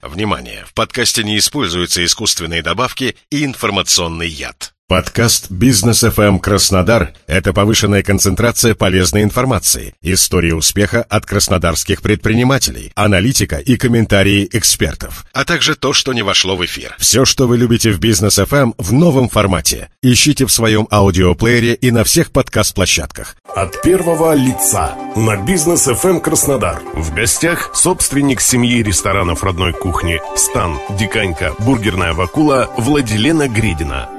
Внимание! В подкасте не используются искусственные добавки и информационный яд. Подкаст «Бизнес FM Краснодар» — это повышенная концентрация полезной информации, истории успеха от краснодарских предпринимателей, аналитика и комментарии экспертов, а также то, что не вошло в эфир. Все, что вы любите в «Бизнес FM» в новом формате. Ищите в своем аудиоплеере и на всех подкаст-площадках. От первого лица на «Бизнес FM Краснодар». В гостях собственник семьи ресторанов родной кухни «Стан», «Диканька», «Бургерная Вакула» Владилена Гридина.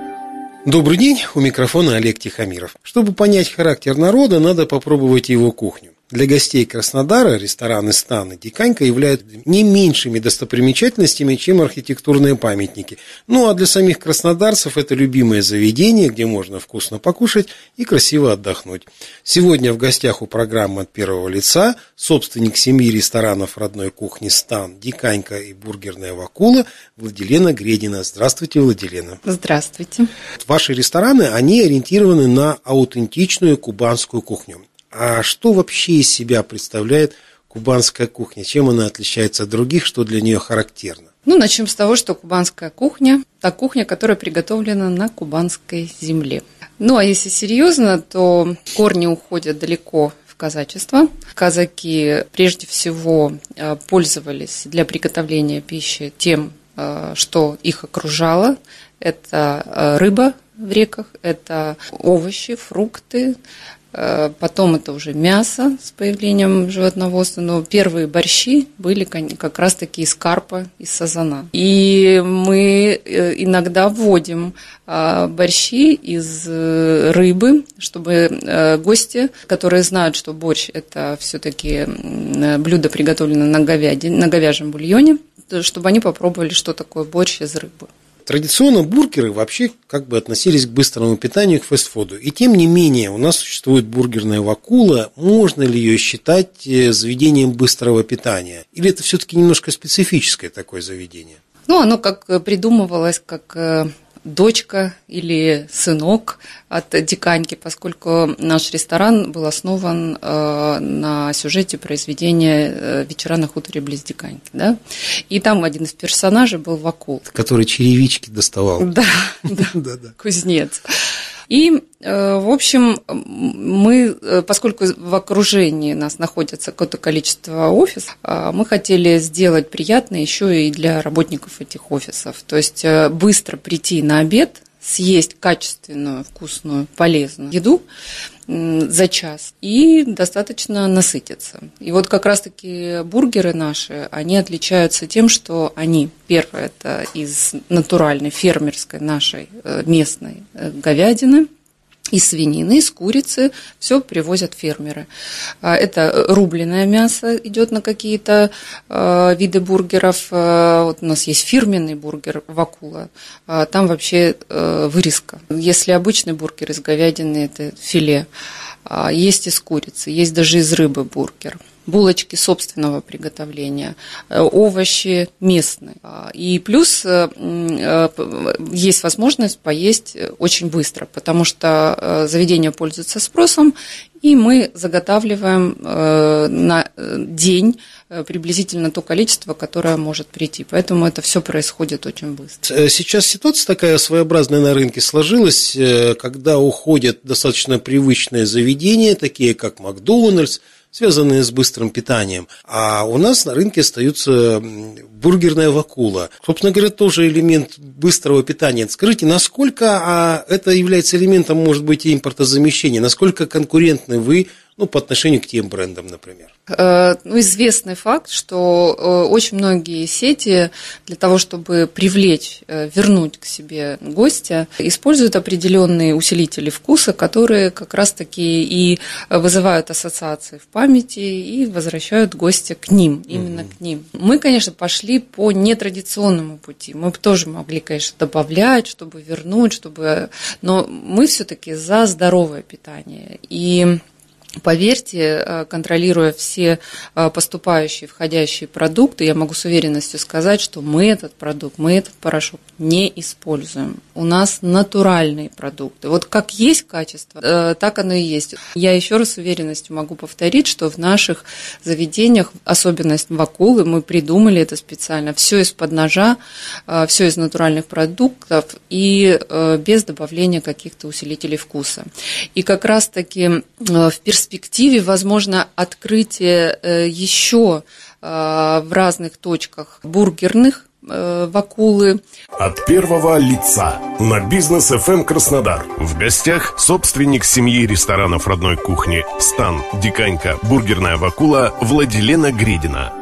Добрый день, у микрофона Олег Тихомиров. Чтобы понять характер народа, надо попробовать его кухню. Для гостей Краснодара рестораны Стан и Диканька являются не меньшими достопримечательностями, чем архитектурные памятники. Ну а для самих краснодарцев это любимое заведение, где можно вкусно покушать и красиво отдохнуть. Сегодня в гостях у программы от первого лица собственник семьи ресторанов родной кухни Стан, Диканька и бургерная Вакула Владилена Гредина. Здравствуйте, Владилена. Здравствуйте. Ваши рестораны, они ориентированы на аутентичную кубанскую кухню. А что вообще из себя представляет кубанская кухня? Чем она отличается от других, что для нее характерно? Ну, начнем с того, что кубанская кухня – та кухня, которая приготовлена на кубанской земле. Ну, а если серьезно, то корни уходят далеко в казачество. Казаки прежде всего э, пользовались для приготовления пищи тем, э, что их окружало. Это э, рыба в реках, это овощи, фрукты, потом это уже мясо с появлением животноводства, но первые борщи были как раз таки из карпа, из сазана. И мы э, иногда вводим а, борщи из э, рыбы, чтобы гости, которые знают, что борщ это все-таки блюдо приготовлено на, говяде, на говяжьем бульоне, чтобы они попробовали, что такое борщ из рыбы. Традиционно бургеры вообще как бы относились к быстрому питанию, к фастфуду. И тем не менее, у нас существует бургерная вакула. Можно ли ее считать э, заведением быстрого питания? Или это все-таки немножко специфическое такое заведение? Ну, оно как придумывалось как э, дочка или сынок от Диканьки, поскольку наш ресторан был основан э, на сюжете произведения э, «Вечера на хуторе близ Диканьки». Да? И там один из персонажей был Вакул. Который черевички доставал. Да, да, кузнец. И, э, в общем, мы, э, поскольку в окружении нас находится какое-то количество офисов, э, мы хотели сделать приятно еще и для работников этих офисов. То есть быстро прийти на обед, съесть качественную, вкусную, полезную еду за час и достаточно насытиться. И вот как раз-таки бургеры наши, они отличаются тем, что они, первое, это из натуральной фермерской нашей э, местной э, говядины, из свинины, из курицы, все привозят фермеры. А, это рубленое мясо идет на какие-то а, виды бургеров. А, вот у нас есть фирменный бургер Вакула, там вообще вырезка. Если обычный бургер из говядины, это филе. Есть из курицы, есть даже из рыбы бургер булочки собственного приготовления, э, овощи местные. И плюс э, э, есть возможность поесть очень быстро, потому что заведение пользуется спросом, и мы заготавливаем на день приблизительно то количество, которое может прийти. Поэтому это все происходит очень быстро. Сейчас ситуация такая своеобразная на рынке сложилась, когда уходят достаточно привычные заведения, такие как Макдональдс, связанные с быстрым питанием. А у нас на рынке остаются бургерная вакула. Собственно говоря, тоже элемент быстрого питания. Скажите, насколько а, это является элементом, может быть, импортозамещения? Насколько конкурентны вы ну, по отношению к тем брендам, например? Э, ну, известный факт, что э, очень многие сети для того, чтобы привлечь, э, вернуть к себе гостя, используют определенные усилители вкуса, которые как раз-таки и вызывают ассоциации в памяти и возвращают гостя к ним, именно угу. к ним. Мы, конечно, пошли по нетрадиционному пути. Мы бы тоже могли, конечно, добавлять, чтобы вернуть, чтобы... Но мы все-таки за здоровое питание. И Поверьте, э, контролируя все э, поступающие, входящие продукты, я могу с уверенностью сказать, что мы этот продукт, мы этот порошок не используем. У нас натуральные продукты. Вот как есть качество, э, так оно и есть. Я еще раз с уверенностью могу повторить, что в наших заведениях, особенность вакулы, мы придумали это специально. Все из-под ножа, все из натуральных продуктов и без добавления каких-то усилителей вкуса. И как раз-таки в перспективе перспективе возможно открытие э, еще э, в разных точках бургерных э, вакулы. От первого лица на бизнес FM эм Краснодар. В гостях собственник семьи ресторанов родной кухни Стан, Диканька, Бургерная Вакула Владилена Гридина.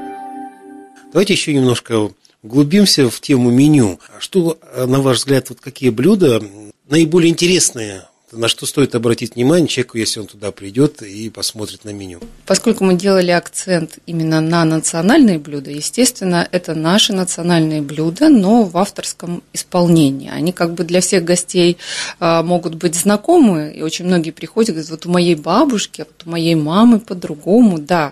Давайте еще немножко углубимся в тему меню. Что, на ваш взгляд, вот какие блюда наиболее интересные на что стоит обратить внимание человеку, если он туда придет и посмотрит на меню? Поскольку мы делали акцент именно на национальные блюда, естественно, это наши национальные блюда, но в авторском исполнении. Они как бы для всех гостей а, могут быть знакомы, и очень многие приходят и говорят, вот у моей бабушки, вот у моей мамы по-другому, да,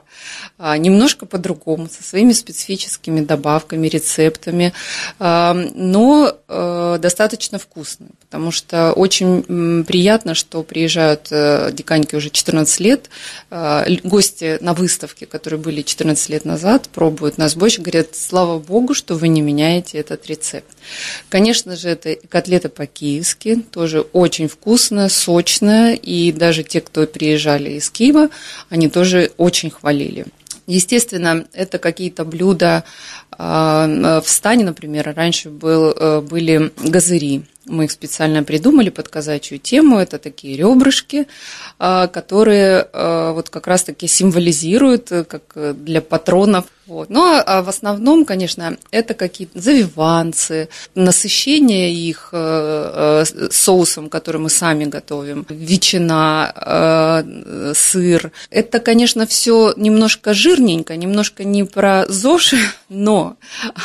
а, немножко по-другому, со своими специфическими добавками, рецептами, а, но достаточно вкусные, потому что очень приятно приятно, что приезжают э, диканьки уже 14 лет, э, гости на выставке, которые были 14 лет назад, пробуют нас больше, говорят, слава богу, что вы не меняете этот рецепт. Конечно же, это котлета по-киевски, тоже очень вкусная, сочная, и даже те, кто приезжали из Киева, они тоже очень хвалили. Естественно, это какие-то блюда э, в стане, например, раньше был, были газыри, мы их специально придумали под казачью тему. Это такие ребрышки, а, которые а, вот как раз-таки символизируют, э, как э, для патронов. Вот. Но ну, а в основном, конечно, это какие-то завиванцы, насыщение их э, соусом, который мы сами готовим, ветчина, сыр. Это, конечно, все немножко жирненько, немножко не про ЗОЖ, но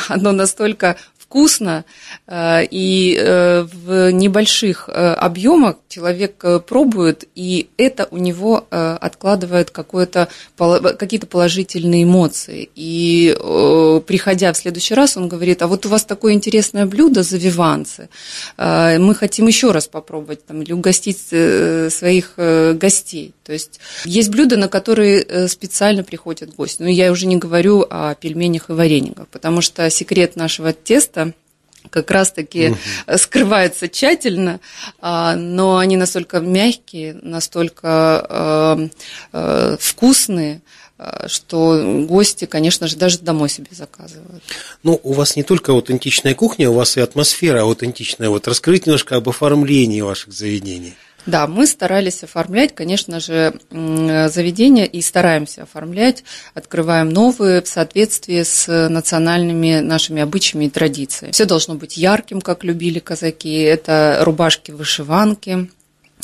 оно настолько вкусно, э, и э, в небольших э, объемах человек пробует, и это у него откладывает какие-то положительные эмоции. И приходя в следующий раз, он говорит, а вот у вас такое интересное блюдо, завиванцы, мы хотим еще раз попробовать там, или угостить своих гостей. То есть есть блюда, на которые специально приходят гости. Но я уже не говорю о пельменях и варениках, потому что секрет нашего теста как раз-таки угу. скрываются тщательно, а, но они настолько мягкие, настолько а, а, вкусные, что гости, конечно же, даже домой себе заказывают. Ну, у вас не только аутентичная кухня, у вас и атмосфера аутентичная. Вот раскрыть немножко об оформлении ваших заведений. Да, мы старались оформлять, конечно же, заведения и стараемся оформлять, открываем новые в соответствии с национальными нашими обычаями и традициями. Все должно быть ярким, как любили казаки. Это рубашки-вышиванки,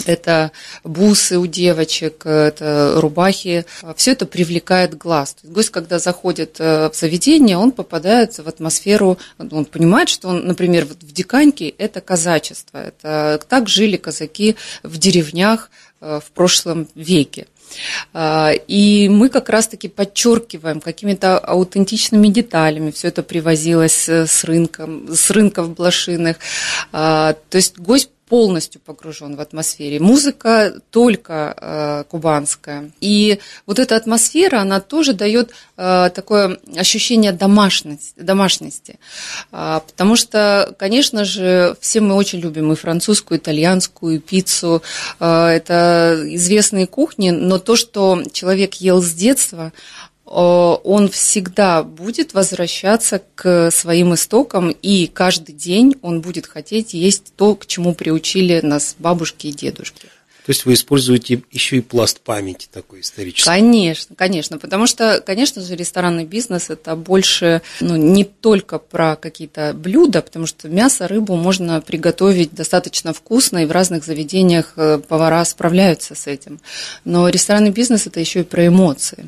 это бусы у девочек, это рубахи. Все это привлекает глаз. гость, когда заходит э, в заведение, он попадает в атмосферу, он понимает, что он, например, в Диканьке это казачество. Это так жили казаки в деревнях э, в прошлом веке. А, и мы как раз-таки подчеркиваем какими-то аутентичными деталями. Все это привозилось э, с, рынком, с рынков блошиных. А, то есть гость полностью погружен в атмосфере. Музыка только э, кубанская. И вот эта атмосфера, она тоже дает э, такое ощущение домашности. домашности. Э, потому что, конечно же, все мы очень любим и французскую, и итальянскую, и пиццу. Э, это известные кухни, но то, что человек ел с детства, он всегда будет возвращаться к своим истокам, и каждый день он будет хотеть есть то, к чему приучили нас бабушки и дедушки. То есть вы используете еще и пласт памяти такой исторический? Конечно, конечно, потому что, конечно же, ресторанный бизнес это больше ну, не только про какие-то блюда, потому что мясо, рыбу можно приготовить достаточно вкусно, и в разных заведениях э, повара справляются с этим. Но ресторанный бизнес это еще и про эмоции.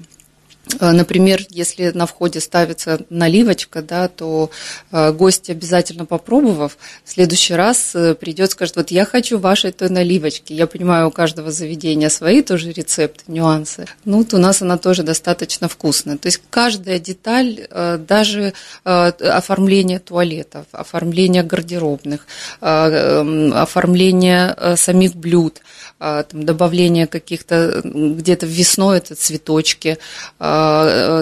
Э, например, если на входе ставится наливочка, да, то э, гость, обязательно попробовав, в следующий раз э, придет, скажет, вот я хочу вашей той наливочки. Я понимаю, у каждого заведения свои тоже рецепты, нюансы. Ну, вот у нас она тоже достаточно вкусная. То есть каждая деталь, даже оформление туалетов, оформление гардеробных, эм, оформление самих блюд, добавление каких-то где-то весной это цветочки,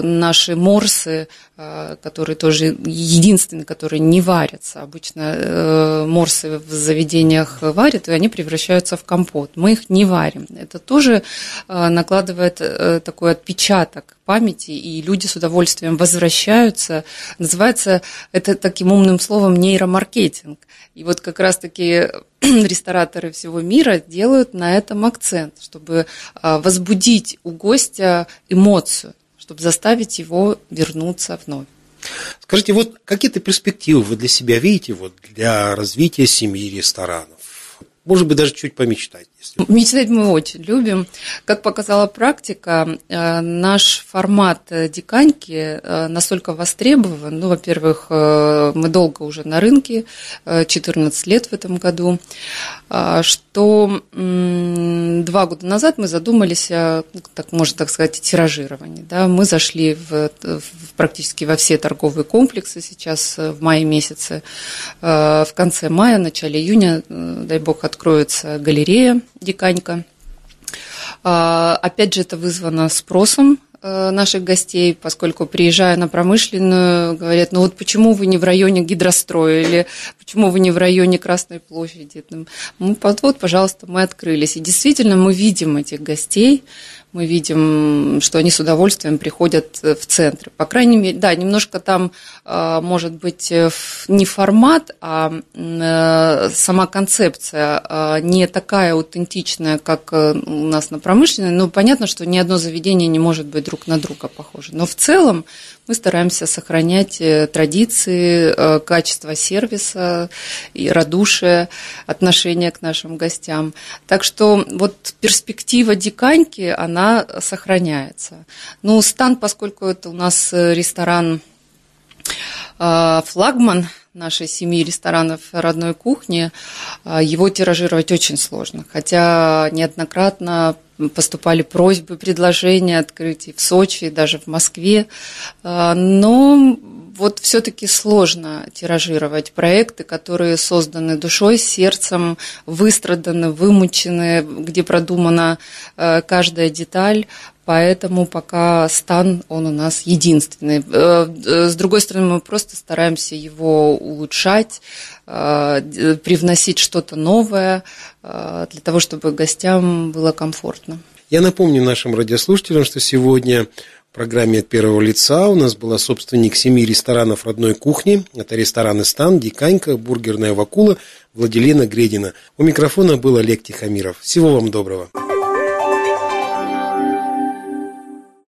наши морсы, э, которые тоже единственные, которые не варятся. Обычно э, морсы в заведениях варят, и они превращаются в компот. Мы их не варим. Это тоже накладывает такой отпечаток памяти, и люди с удовольствием возвращаются. Называется это таким умным словом нейромаркетинг. И вот как раз-таки рестораторы всего мира делают на этом акцент, чтобы возбудить у гостя эмоцию чтобы заставить его вернуться вновь. Скажите, вот какие-то перспективы вы для себя видите вот, для развития семьи ресторанов? Может быть, даже чуть помечтать. Если... Мечтать мы очень любим. Как показала практика, э, наш формат э, диканьки э, настолько востребован. Ну, во-первых, мы долго уже на рынке, 14 лет в этом году, что два года назад мы задумались о, ну, так можно так сказать, тиражировании. Да? Мы зашли в, в практически во все торговые комплексы сейчас в мае месяце. В конце мая, начале июня, дай бог, откроем откроется галерея Диканька. А, опять же, это вызвано спросом наших гостей, поскольку приезжая на промышленную, говорят, ну вот почему вы не в районе гидростроя или почему вы не в районе Красной площади. Мы, вот, пожалуйста, мы открылись. И действительно мы видим этих гостей, мы видим, что они с удовольствием приходят в центры. По крайней мере, да, немножко там, а, может быть, э, не формат, а э, сама концепция а, не такая аутентичная, как э, у нас на промышленной. Но понятно, что ни одно заведение не может быть друг на друга похоже. Но в целом мы стараемся сохранять э, традиции, э, качество сервиса и радушие, отношение к нашим гостям. Так что вот перспектива диканьки, она сохраняется. Ну, стан, поскольку это у нас э, ресторан флагман нашей семьи ресторанов родной кухни, его тиражировать очень сложно. Хотя неоднократно поступали просьбы, предложения открытий в Сочи, даже в Москве. А, но вот все-таки сложно тиражировать проекты, которые созданы душой, сердцем, выстраданы, вымучены, где продумана э, каждая деталь. Поэтому пока стан, он у нас единственный. Э, с другой стороны, мы просто стараемся его улучшать, э, привносить что-то новое для того, чтобы гостям было комфортно. Я напомню нашим радиослушателям, что сегодня в программе от первого лица у нас была собственник семи ресторанов родной кухни. Это рестораны «Стан», «Диканька», «Бургерная Вакула», Владилена Гредина. У микрофона был Олег Тихомиров. Всего вам доброго.